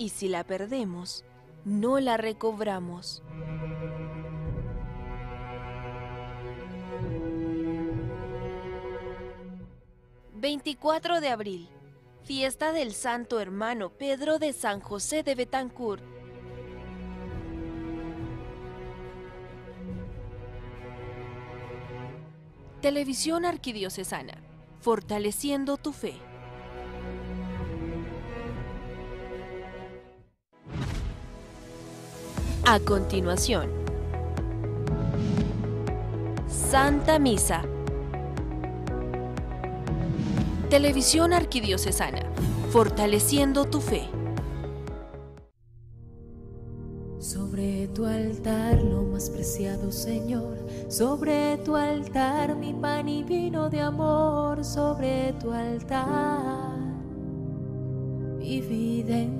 y si la perdemos, no la recobramos. ...24 de abril... ...fiesta del Santo Hermano Pedro de San José de Betancourt... Televisión Arquidiocesana... ...fortaleciendo tu fe... A continuación, Santa Misa. Televisión Arquidiocesana, fortaleciendo tu fe. Sobre tu altar lo más preciado, Señor, sobre tu altar mi pan y vino de amor, sobre tu altar mi vida entera.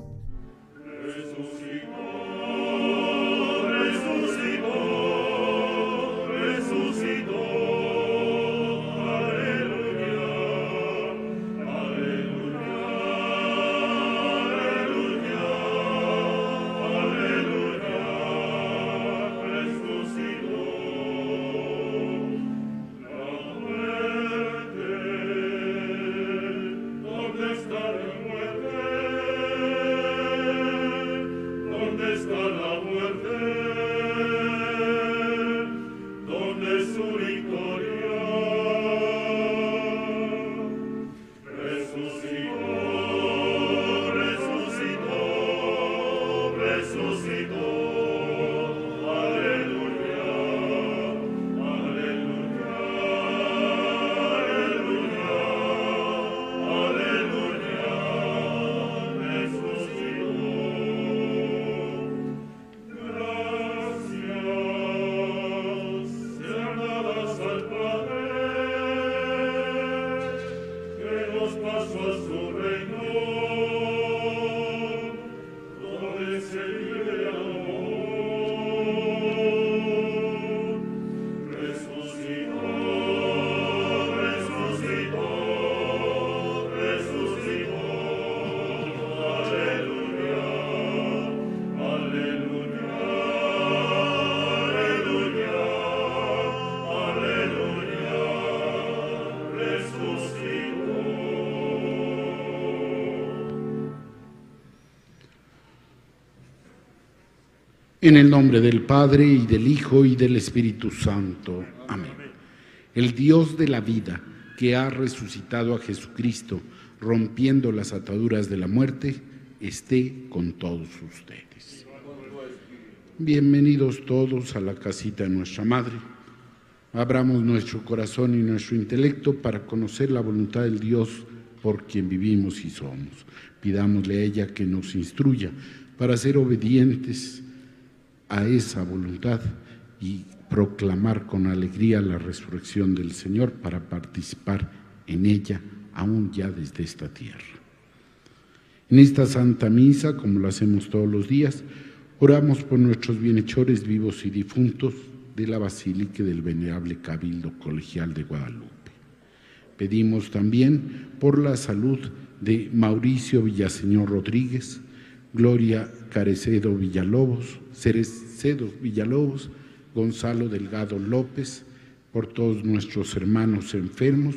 En el nombre del Padre y del Hijo y del Espíritu Santo. Amén. El Dios de la vida, que ha resucitado a Jesucristo, rompiendo las ataduras de la muerte, esté con todos ustedes. Bienvenidos todos a la casita de nuestra Madre. Abramos nuestro corazón y nuestro intelecto para conocer la voluntad del Dios por quien vivimos y somos. Pidámosle a ella que nos instruya para ser obedientes a esa voluntad y proclamar con alegría la resurrección del Señor para participar en ella aún ya desde esta tierra. En esta Santa Misa, como lo hacemos todos los días, oramos por nuestros bienhechores vivos y difuntos de la Basílica del Venerable Cabildo Colegial de Guadalupe. Pedimos también por la salud de Mauricio Villaseñor Rodríguez, Gloria Carecedo Villalobos, Cerecedo Villalobos, Gonzalo Delgado López, por todos nuestros hermanos enfermos,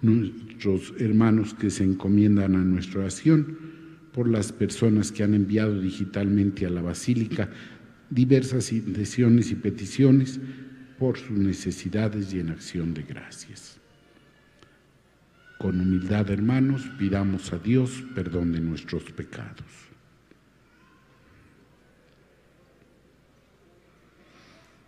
nuestros hermanos que se encomiendan a nuestra oración, por las personas que han enviado digitalmente a la Basílica diversas intenciones y peticiones, por sus necesidades y en acción de gracias. Con humildad, hermanos, pidamos a Dios perdón de nuestros pecados.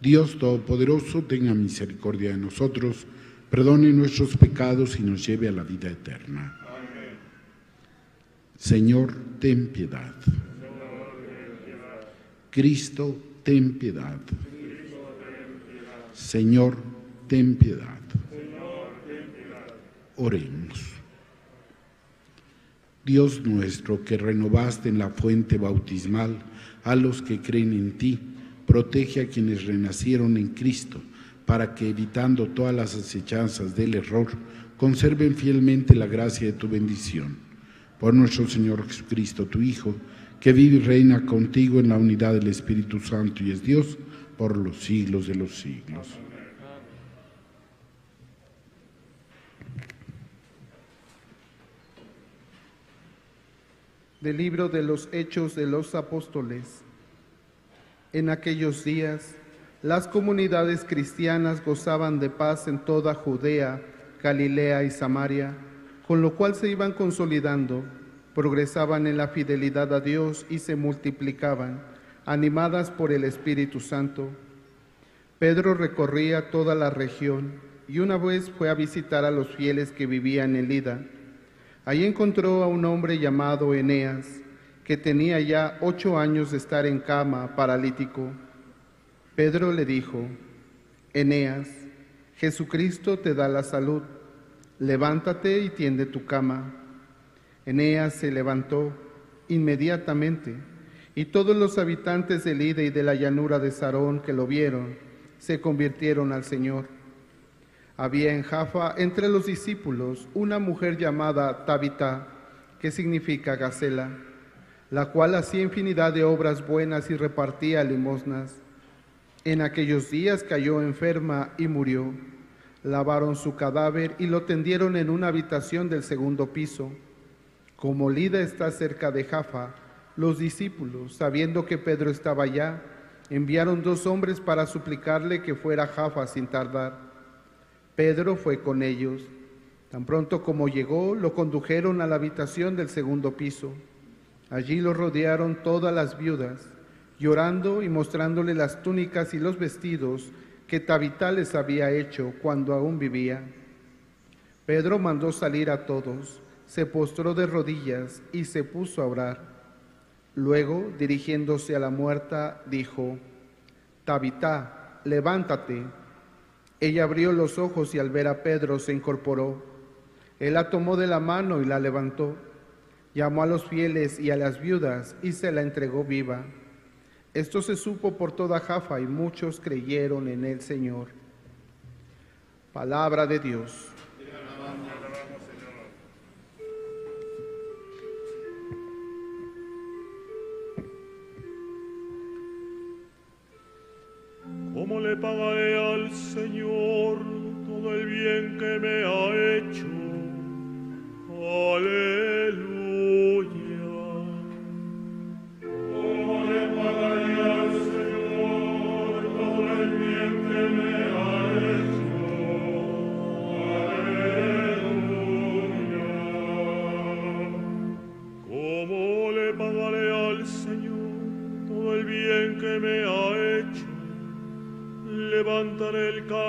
Dios Todopoderoso, tenga misericordia de nosotros, perdone nuestros pecados y nos lleve a la vida eterna. Señor, ten piedad. Cristo, ten piedad. Señor, ten piedad. Oremos. Dios nuestro, que renovaste en la fuente bautismal a los que creen en ti, protege a quienes renacieron en Cristo, para que, evitando todas las acechanzas del error, conserven fielmente la gracia de tu bendición. Por nuestro Señor Jesucristo, tu Hijo, que vive y reina contigo en la unidad del Espíritu Santo y es Dios por los siglos de los siglos. Del libro de los Hechos de los Apóstoles. En aquellos días, las comunidades cristianas gozaban de paz en toda Judea, Galilea y Samaria, con lo cual se iban consolidando, progresaban en la fidelidad a Dios y se multiplicaban, animadas por el Espíritu Santo. Pedro recorría toda la región y una vez fue a visitar a los fieles que vivían en Lida Allí encontró a un hombre llamado Eneas, que tenía ya ocho años de estar en cama, paralítico. Pedro le dijo, Eneas, Jesucristo te da la salud, levántate y tiende tu cama. Eneas se levantó inmediatamente, y todos los habitantes de Lida y de la llanura de Sarón que lo vieron, se convirtieron al Señor. Había en Jaffa entre los discípulos una mujer llamada Tabita, que significa Gacela, la cual hacía infinidad de obras buenas y repartía limosnas. En aquellos días cayó enferma y murió. Lavaron su cadáver y lo tendieron en una habitación del segundo piso. Como Lida está cerca de Jaffa, los discípulos, sabiendo que Pedro estaba allá, enviaron dos hombres para suplicarle que fuera a Jaffa sin tardar. Pedro fue con ellos. Tan pronto como llegó, lo condujeron a la habitación del segundo piso. Allí lo rodearon todas las viudas, llorando y mostrándole las túnicas y los vestidos que Tabitá les había hecho cuando aún vivía. Pedro mandó salir a todos, se postró de rodillas y se puso a orar. Luego, dirigiéndose a la muerta, dijo, Tabitá, levántate. Ella abrió los ojos y al ver a Pedro se incorporó. Él la tomó de la mano y la levantó. Llamó a los fieles y a las viudas y se la entregó viva. Esto se supo por toda Jafa y muchos creyeron en el Señor. Palabra de Dios. ¿Cómo le pagaré al Señor todo el bien que me ha hecho? Aleluya.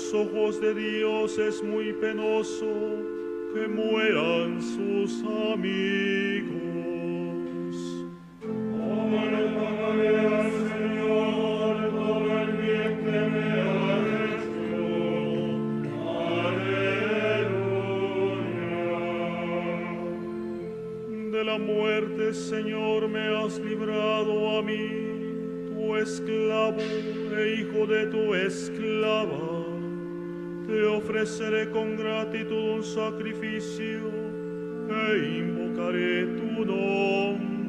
los ojos de Dios es muy penoso que mueran sus amigos. ¿Cómo le pagaré Señor todo el bien que me ha hecho? Aleluya. De la muerte, Señor, me has librado a mí, tu esclavo e hijo de tu esclava e offressere con gratitudo un sacrificio e invocare tu nome.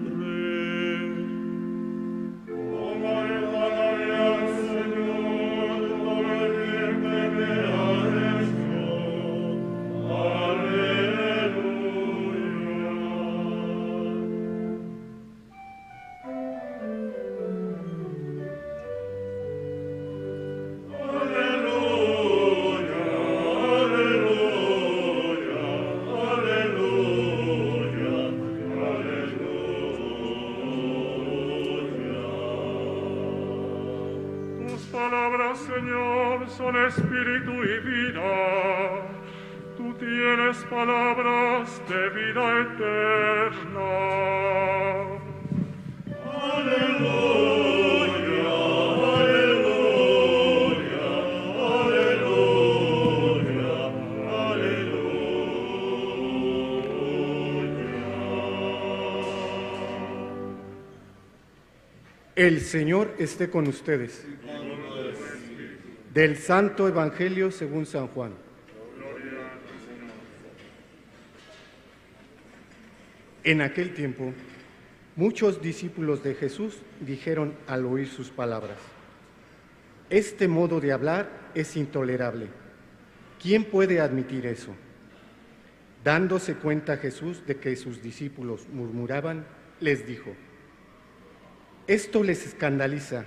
El Señor esté con ustedes. Del Santo Evangelio según San Juan. En aquel tiempo, muchos discípulos de Jesús dijeron al oír sus palabras, este modo de hablar es intolerable. ¿Quién puede admitir eso? Dándose cuenta Jesús de que sus discípulos murmuraban, les dijo, esto les escandaliza.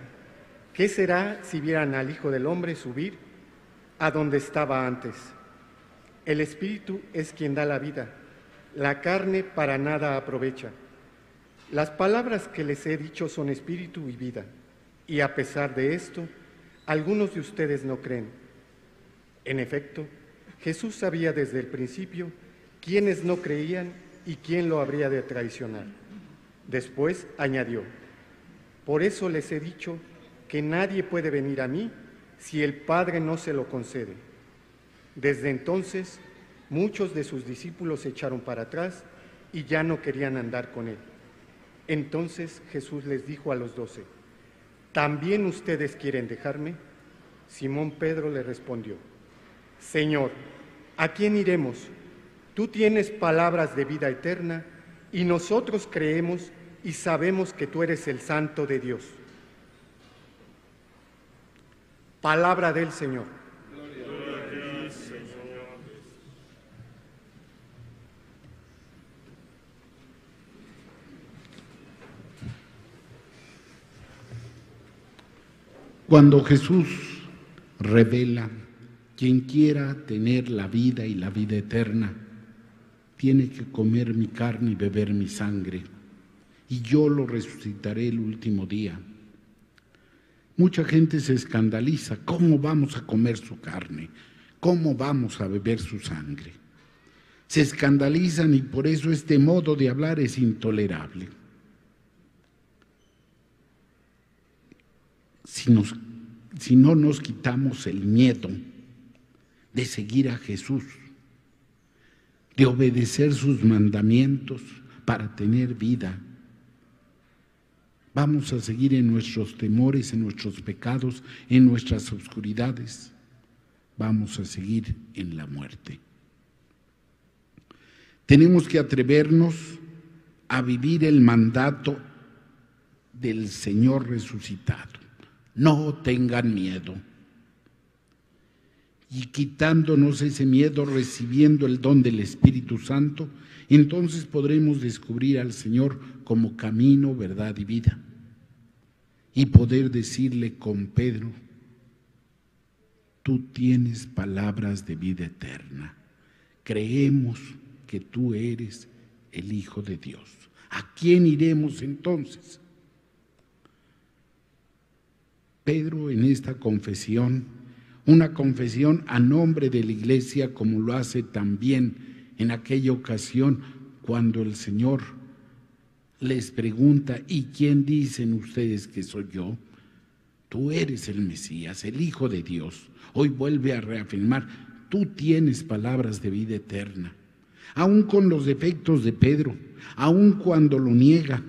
¿Qué será si vieran al Hijo del Hombre subir a donde estaba antes? El Espíritu es quien da la vida, la carne para nada aprovecha. Las palabras que les he dicho son espíritu y vida, y a pesar de esto, algunos de ustedes no creen. En efecto, Jesús sabía desde el principio quiénes no creían y quién lo habría de traicionar. Después añadió, por eso les he dicho que nadie puede venir a mí si el Padre no se lo concede. Desde entonces, muchos de sus discípulos se echaron para atrás y ya no querían andar con él. Entonces Jesús les dijo a los doce, ¿también ustedes quieren dejarme? Simón Pedro le respondió, Señor, ¿a quién iremos? Tú tienes palabras de vida eterna y nosotros creemos y sabemos que tú eres el Santo de Dios. Palabra del Señor. Cuando Jesús revela, quien quiera tener la vida y la vida eterna, tiene que comer mi carne y beber mi sangre y yo lo resucitaré el último día. Mucha gente se escandaliza, ¿cómo vamos a comer su carne? ¿Cómo vamos a beber su sangre? Se escandalizan y por eso este modo de hablar es intolerable. Si, no nos quitamos el miedo de seguir a Jesús, de obedecer sus mandamientos para tener vida, Vamos a seguir en nuestros temores, en nuestros pecados, en nuestras oscuridades. Vamos a seguir en la muerte. Tenemos que atrevernos a vivir el mandato del Señor resucitado. No tengan miedo. Y quitándonos ese miedo, recibiendo el don del Espíritu Santo, entonces podremos descubrir al Señor como camino, verdad y vida. Y poder decirle con Pedro, tú tienes palabras de vida eterna. Creemos que tú eres el Hijo de Dios. ¿A quién iremos entonces? Pedro en esta confesión, una confesión a nombre de la iglesia como lo hace también en aquella ocasión cuando el Señor les pregunta, ¿y quién dicen ustedes que soy yo? Tú eres el Mesías, el Hijo de Dios. Hoy vuelve a reafirmar, tú tienes palabras de vida eterna. Aún con los defectos de Pedro, aún cuando lo niega,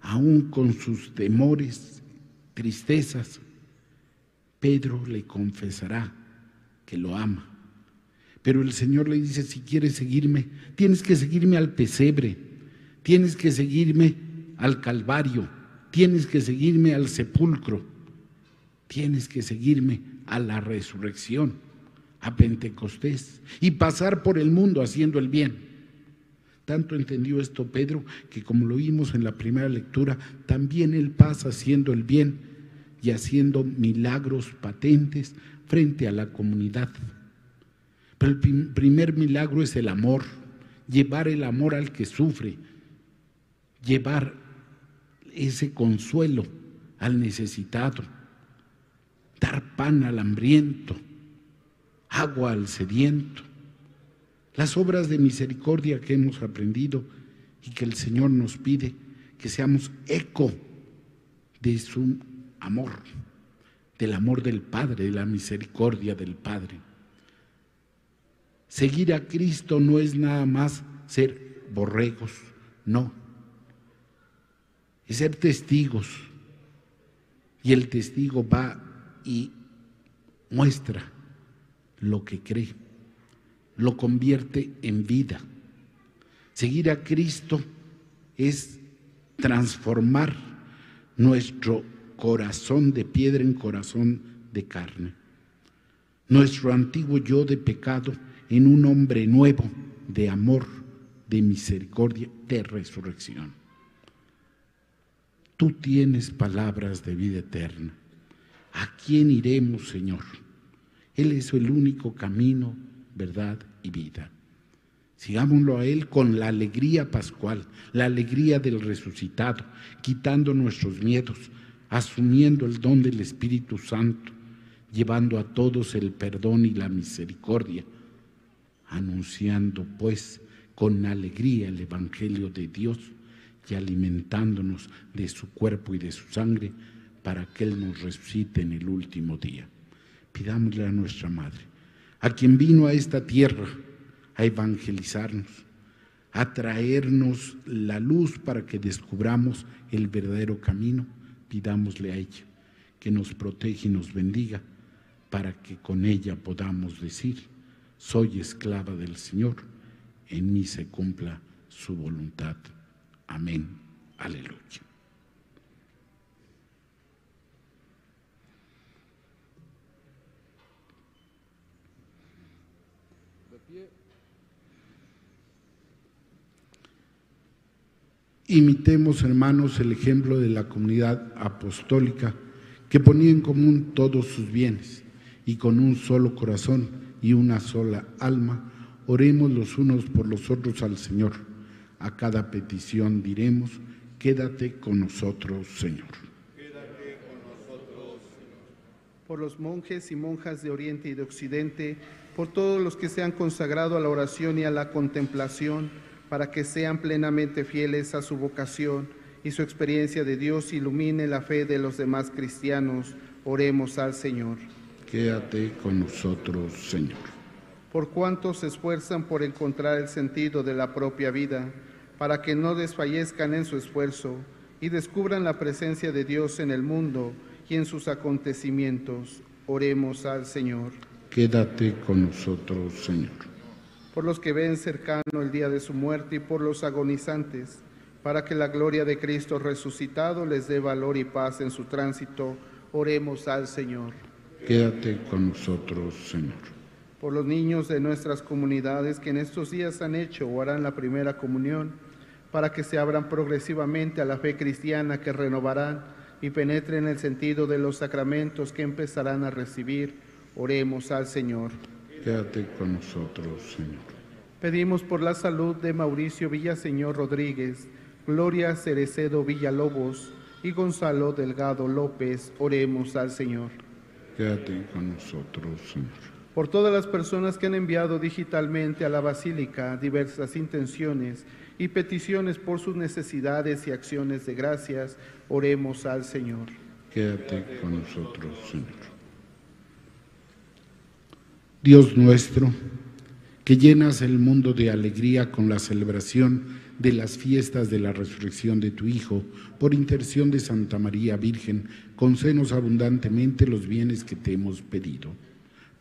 aún con sus temores, tristezas, Pedro le confesará que lo ama. Pero el Señor le dice, si quieres seguirme, tienes que seguirme al pesebre, tienes que seguirme al Calvario, tienes que seguirme al sepulcro, tienes que seguirme a la resurrección, a Pentecostés y pasar por el mundo haciendo el bien. Tanto entendió esto Pedro que como lo vimos en la primera lectura, también él pasa haciendo el bien y haciendo milagros patentes frente a la comunidad. Pero el primer milagro es el amor, llevar el amor al que sufre, llevar ese consuelo al necesitado, dar pan al hambriento, agua al sediento las obras de misericordia que hemos aprendido y que el Señor nos pide que seamos eco de su amor, del amor del Padre, de la misericordia del Padre. Seguir a Cristo no es nada más ser borregos, no. Es ser testigos. Y el testigo va y muestra lo que cree lo convierte en vida. Seguir a Cristo es transformar nuestro corazón de piedra en corazón de carne. Nuestro antiguo yo de pecado en un hombre nuevo de amor, de misericordia, de resurrección. Tú tienes palabras de vida eterna. ¿A quién iremos, Señor? Él es el único camino, verdad y vida. Sigámoslo a Él con la alegría pascual, la alegría del resucitado, quitando nuestros miedos, asumiendo el don del Espíritu Santo, llevando a todos el perdón y la misericordia, anunciando pues con alegría el Evangelio de Dios y alimentándonos de su cuerpo y de su sangre para que Él nos resucite en el último día. Pidámosle a nuestra Madre a quien vino a esta tierra a evangelizarnos, a traernos la luz para que descubramos el verdadero camino, pidámosle a ella que nos proteja y nos bendiga para que con ella podamos decir, soy esclava del Señor, en mí se cumpla su voluntad. Amén. Aleluya. Imitemos, hermanos, el ejemplo de la comunidad apostólica que ponía en común todos sus bienes y con un solo corazón y una sola alma, oremos los unos por los otros al Señor. A cada petición diremos, quédate con nosotros, Señor. Quédate con nosotros, Señor. Por los monjes y monjas de Oriente y de Occidente, por todos los que se han consagrado a la oración y a la contemplación, para que sean plenamente fieles a su vocación y su experiencia de Dios ilumine la fe de los demás cristianos. Oremos al Señor. Quédate con nosotros, Señor. Por cuantos se esfuerzan por encontrar el sentido de la propia vida, para que no desfallezcan en su esfuerzo y descubran la presencia de Dios en el mundo y en sus acontecimientos. Oremos al Señor. Quédate con nosotros, Señor por los que ven cercano el día de su muerte y por los agonizantes, para que la gloria de Cristo resucitado les dé valor y paz en su tránsito. Oremos al Señor. Quédate con nosotros, Señor. Por los niños de nuestras comunidades que en estos días han hecho o harán la primera comunión, para que se abran progresivamente a la fe cristiana que renovarán y penetren el sentido de los sacramentos que empezarán a recibir. Oremos al Señor. Quédate con nosotros, Señor. Pedimos por la salud de Mauricio Villaseñor Rodríguez, Gloria Cerecedo Villalobos y Gonzalo Delgado López. Oremos al Señor. Quédate con nosotros, Señor. Por todas las personas que han enviado digitalmente a la Basílica diversas intenciones y peticiones por sus necesidades y acciones de gracias, oremos al Señor. Quédate con nosotros, Señor. Dios nuestro, que llenas el mundo de alegría con la celebración de las fiestas de la resurrección de tu Hijo, por intercesión de Santa María Virgen, concédenos abundantemente los bienes que te hemos pedido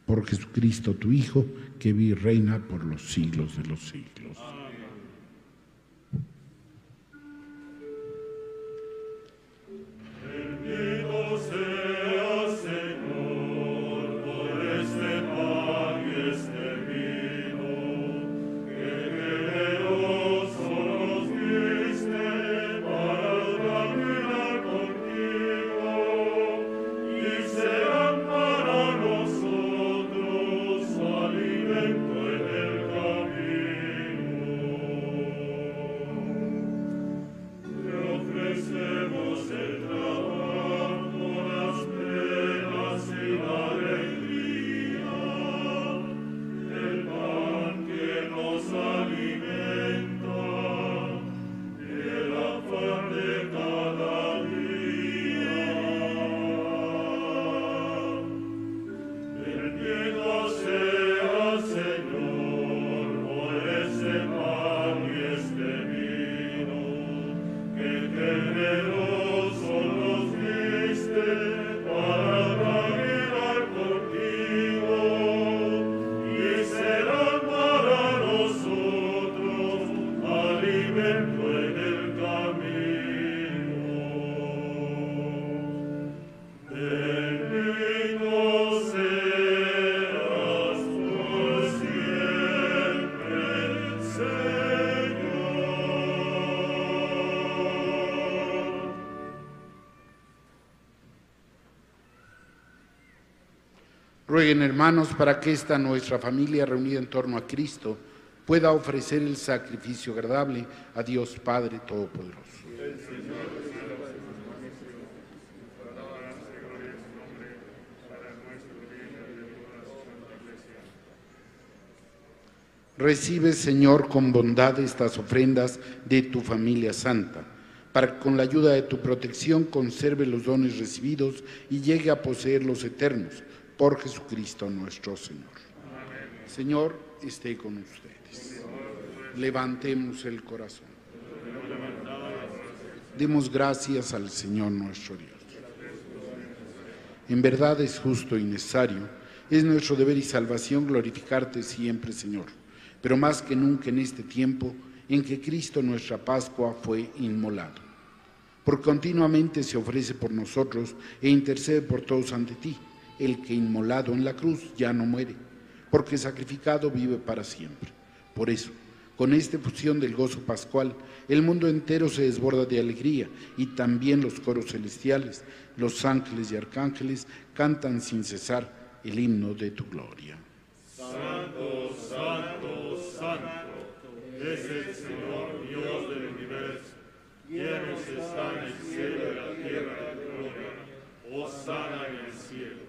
Por Jesucristo tu Hijo, que vive reina por los siglos de los siglos. Rueguen hermanos para que esta nuestra familia reunida en torno a Cristo pueda ofrecer el sacrificio agradable a Dios Padre Todopoderoso. Recibe, Señor, con bondad estas ofrendas de tu familia santa, para que con la ayuda de tu protección conserve los dones recibidos y llegue a poseer los eternos por Jesucristo nuestro Señor. Señor, esté con ustedes. Levantemos el corazón. Demos gracias al Señor nuestro Dios. En verdad es justo y necesario, es nuestro deber y salvación glorificarte siempre, Señor, pero más que nunca en este tiempo en que Cristo nuestra Pascua fue inmolado. Por continuamente se ofrece por nosotros e intercede por todos ante ti el que inmolado en la cruz ya no muere, porque sacrificado vive para siempre. Por eso, con esta fusión del gozo pascual, el mundo entero se desborda de alegría y también los coros celestiales, los ángeles y arcángeles cantan sin cesar el himno de tu gloria. Santo, santo, santo, es el Señor Dios del universo. Quienes están el cielo y la tierra de gloria, sana en el cielo.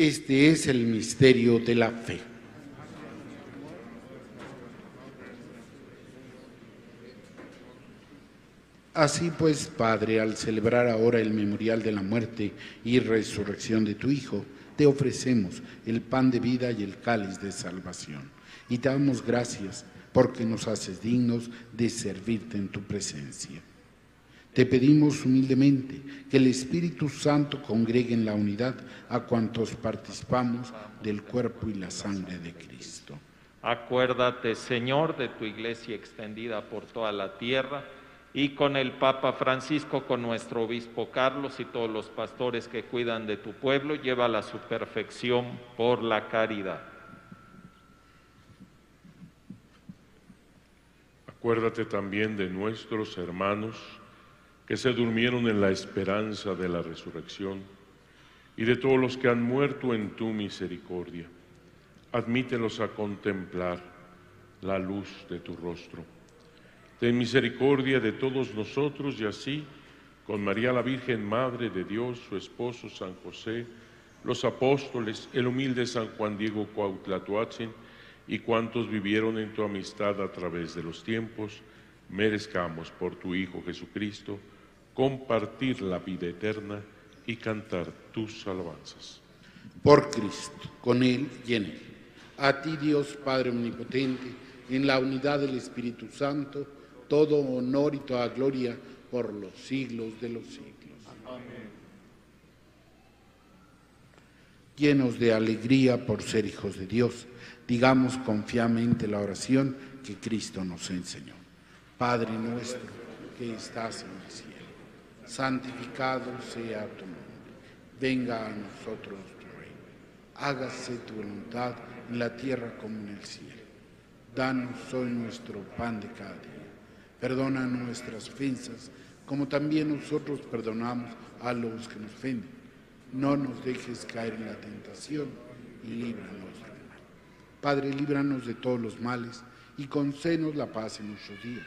Este es el misterio de la fe. Así pues, Padre, al celebrar ahora el memorial de la muerte y resurrección de tu Hijo, te ofrecemos el pan de vida y el cáliz de salvación. Y te damos gracias porque nos haces dignos de servirte en tu presencia. Te pedimos humildemente que el Espíritu Santo congregue en la unidad a cuantos participamos del cuerpo y la sangre de Cristo. Acuérdate, Señor, de tu iglesia extendida por toda la tierra y con el Papa Francisco, con nuestro obispo Carlos y todos los pastores que cuidan de tu pueblo, llévala a su perfección por la caridad. Acuérdate también de nuestros hermanos que se durmieron en la esperanza de la resurrección y de todos los que han muerto en tu misericordia. Admítelos a contemplar la luz de tu rostro. Ten misericordia de todos nosotros y así, con María la Virgen, Madre de Dios, su esposo San José, los apóstoles, el humilde San Juan Diego Cuautlatoachen, y cuantos vivieron en tu amistad a través de los tiempos, merezcamos por tu Hijo Jesucristo compartir la vida eterna y cantar tus alabanzas. Por Cristo, con Él y en Él. A ti Dios Padre Omnipotente, en la unidad del Espíritu Santo, todo honor y toda gloria por los siglos de los siglos. Amén. Llenos de alegría por ser hijos de Dios, digamos confiadamente la oración que Cristo nos enseñó. Padre nuestro que estás en el cielo, santificado sea tu nombre, venga a nosotros tu reino, hágase tu voluntad en la tierra como en el cielo. Danos hoy nuestro pan de cada día, perdona nuestras ofensas como también nosotros perdonamos a los que nos ofenden. No nos dejes caer en la tentación y líbranos Padre, líbranos de todos los males y concédenos la paz en nuestros días,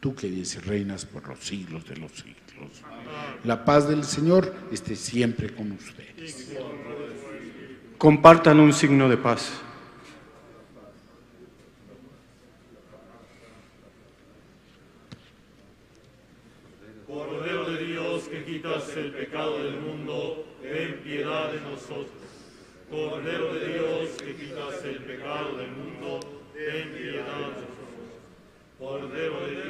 Tú que dices reinas por los siglos de los siglos. La paz del Señor esté siempre con ustedes. Compartan un signo de paz. Cordero de Dios que quitas el pecado del mundo, ten piedad de nosotros. Cordero de Dios, que quitas el pecado del mundo, ten piedad de nosotros. Cordero de Dios,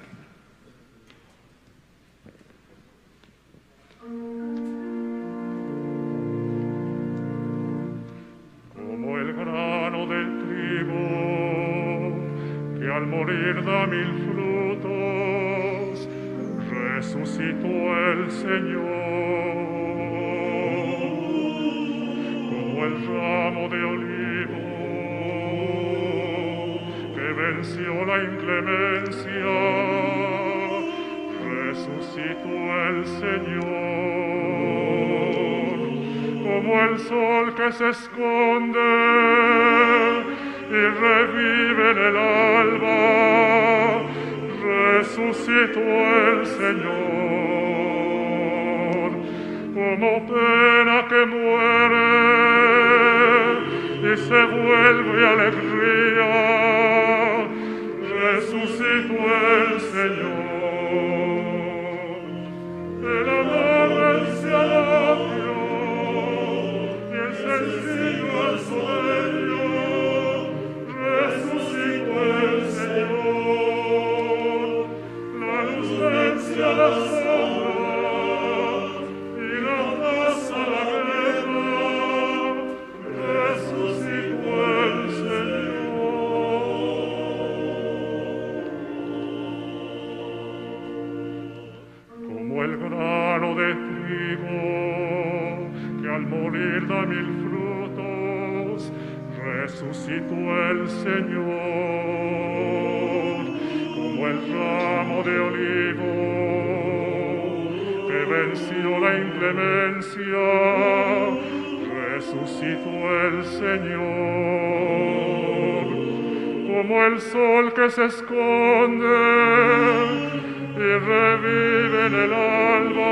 Y revive en el alba, resucitó el Señor, como pena que muere y se vuelve alegría, de olivo que venció la inclemencia, resucitó el Señor, como el sol que se esconde y revive en el alba,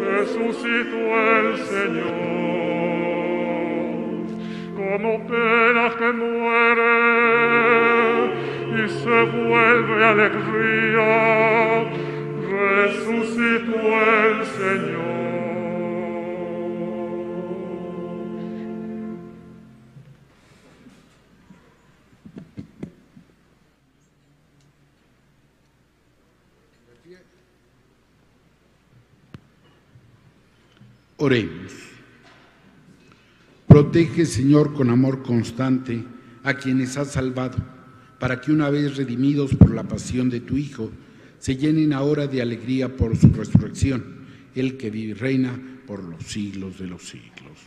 resucitó el Señor, como pena que muere se vuelve alegría, resucitó el Señor. Oremos. Protege, Señor, con amor constante a quienes has salvado, para que una vez redimidos por la pasión de tu Hijo, se llenen ahora de alegría por su resurrección, el que vive y reina por los siglos de los siglos.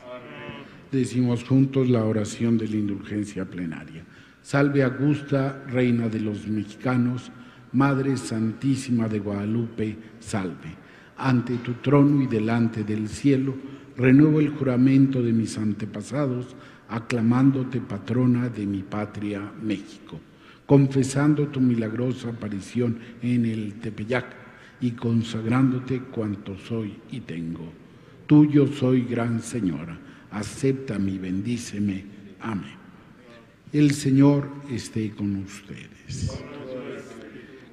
Decimos juntos la oración de la indulgencia plenaria. Salve Augusta, Reina de los mexicanos, Madre Santísima de Guadalupe, salve. Ante tu trono y delante del cielo, renuevo el juramento de mis antepasados, aclamándote patrona de mi patria México, confesando tu milagrosa aparición en el Tepeyac y consagrándote cuanto soy y tengo. Tuyo soy, gran Señora, acéptame y bendíceme. Amén. El Señor esté con ustedes.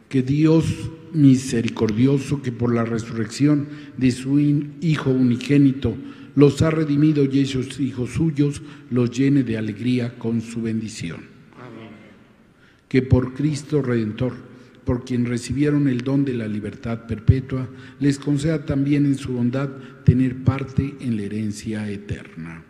Que Dios misericordioso, que por la resurrección de su Hijo unigénito los ha redimido y esos hijos suyos los llene de alegría con su bendición. Que por Cristo Redentor, por quien recibieron el don de la libertad perpetua, les conceda también en su bondad tener parte en la herencia eterna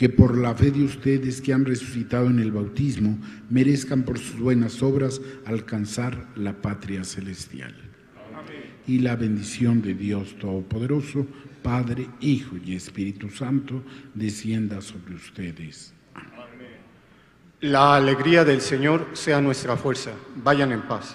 que por la fe de ustedes que han resucitado en el bautismo, merezcan por sus buenas obras alcanzar la patria celestial. Y la bendición de Dios Todopoderoso, Padre, Hijo y Espíritu Santo, descienda sobre ustedes. La alegría del Señor sea nuestra fuerza. Vayan en paz.